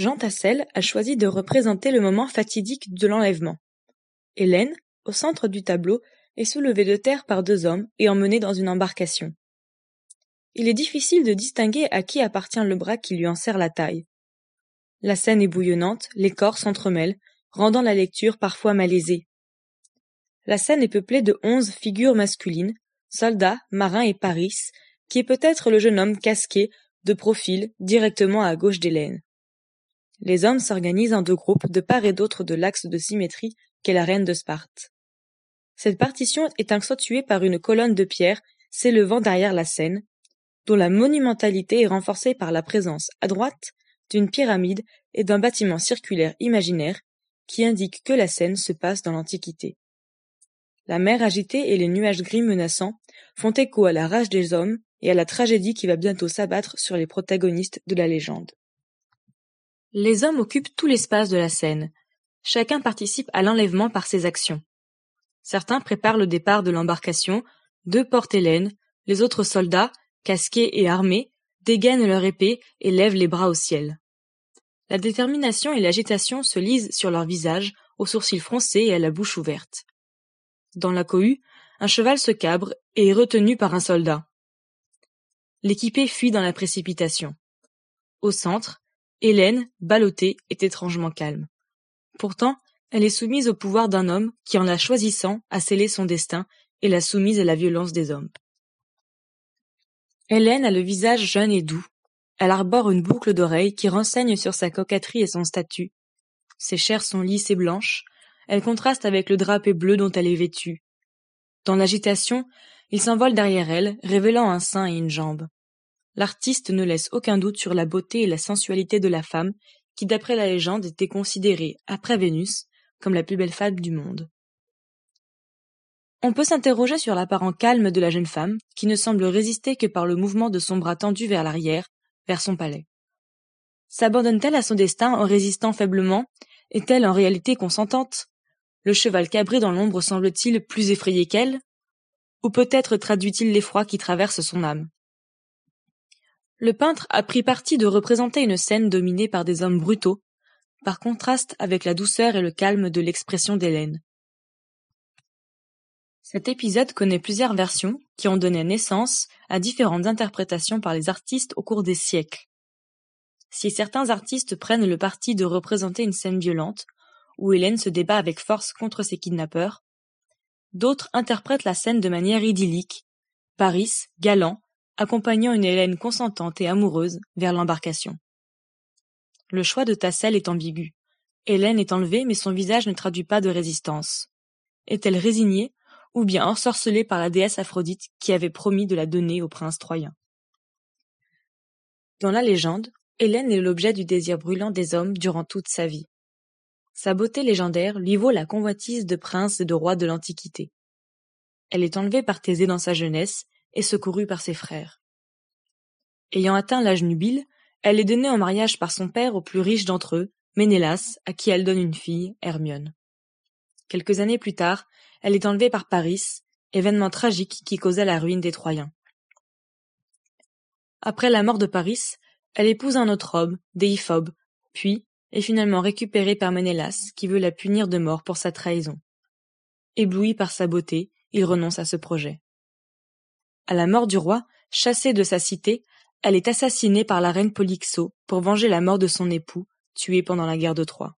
Jean Tassel a choisi de représenter le moment fatidique de l'enlèvement. Hélène, au centre du tableau, est soulevée de terre par deux hommes et emmenée dans une embarcation. Il est difficile de distinguer à qui appartient le bras qui lui en serre la taille. La scène est bouillonnante, les corps s'entremêlent, rendant la lecture parfois malaisée. La scène est peuplée de onze figures masculines, soldats, marins et Paris, qui est peut-être le jeune homme casqué, de profil, directement à gauche d'Hélène. Les hommes s'organisent en deux groupes de part et d'autre de l'axe de symétrie qu'est la reine de Sparte. Cette partition est accentuée par une colonne de pierre s'élevant derrière la scène, dont la monumentalité est renforcée par la présence, à droite, d'une pyramide et d'un bâtiment circulaire imaginaire qui indique que la scène se passe dans l'Antiquité. La mer agitée et les nuages gris menaçants font écho à la rage des hommes et à la tragédie qui va bientôt s'abattre sur les protagonistes de la légende. Les hommes occupent tout l'espace de la scène. Chacun participe à l'enlèvement par ses actions. Certains préparent le départ de l'embarcation, deux portent Hélène, les autres soldats, casqués et armés, dégainent leur épée et lèvent les bras au ciel. La détermination et l'agitation se lisent sur leurs visages, aux sourcils froncés et à la bouche ouverte. Dans la cohue, un cheval se cabre et est retenu par un soldat. L'équipée fuit dans la précipitation. Au centre, Hélène, ballottée, est étrangement calme. Pourtant, elle est soumise au pouvoir d'un homme qui, en la choisissant, a scellé son destin et l'a soumise à la violence des hommes. Hélène a le visage jeune et doux. Elle arbore une boucle d'oreille qui renseigne sur sa coquetterie et son statut. Ses chairs sont lisses et blanches. Elle contraste avec le drapé bleu dont elle est vêtue. Dans l'agitation, il s'envole derrière elle, révélant un sein et une jambe. L'artiste ne laisse aucun doute sur la beauté et la sensualité de la femme, qui d'après la légende était considérée, après Vénus, comme la plus belle femme du monde. On peut s'interroger sur l'apparent calme de la jeune femme, qui ne semble résister que par le mouvement de son bras tendu vers l'arrière, vers son palais. S'abandonne-t-elle à son destin en résistant faiblement? Est-elle en réalité consentante? Le cheval cabré dans l'ombre semble-t-il plus effrayé qu'elle? Ou peut-être traduit-il l'effroi qui traverse son âme? Le peintre a pris parti de représenter une scène dominée par des hommes brutaux, par contraste avec la douceur et le calme de l'expression d'Hélène. Cet épisode connaît plusieurs versions qui ont donné naissance à différentes interprétations par les artistes au cours des siècles. Si certains artistes prennent le parti de représenter une scène violente, où Hélène se débat avec force contre ses kidnappeurs, d'autres interprètent la scène de manière idyllique, Paris, galant, accompagnant une Hélène consentante et amoureuse vers l'embarcation. Le choix de Tassel est ambigu. Hélène est enlevée mais son visage ne traduit pas de résistance. Est-elle résignée ou bien ensorcelée par la déesse Aphrodite qui avait promis de la donner au prince troyen? Dans la légende, Hélène est l'objet du désir brûlant des hommes durant toute sa vie. Sa beauté légendaire lui vaut la convoitise de princes et de rois de l'Antiquité. Elle est enlevée par Thésée dans sa jeunesse et secourue par ses frères. Ayant atteint l'âge nubile, elle est donnée en mariage par son père au plus riche d'entre eux, Ménélas, à qui elle donne une fille, Hermione. Quelques années plus tard, elle est enlevée par Paris, événement tragique qui causa la ruine des Troyens. Après la mort de Paris, elle épouse un autre homme, Déiphobe, puis est finalement récupérée par Ménélas, qui veut la punir de mort pour sa trahison. Ébloui par sa beauté, il renonce à ce projet. À la mort du roi, chassée de sa cité, elle est assassinée par la reine Polyxo pour venger la mort de son époux, tué pendant la guerre de Troie.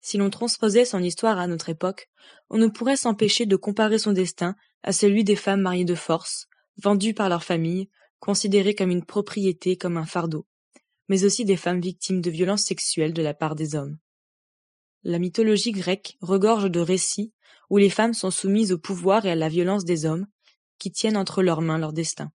Si l'on transposait son histoire à notre époque, on ne pourrait s'empêcher de comparer son destin à celui des femmes mariées de force, vendues par leur famille, considérées comme une propriété, comme un fardeau, mais aussi des femmes victimes de violences sexuelles de la part des hommes. La mythologie grecque regorge de récits où les femmes sont soumises au pouvoir et à la violence des hommes, qui tiennent entre leurs mains leur destin.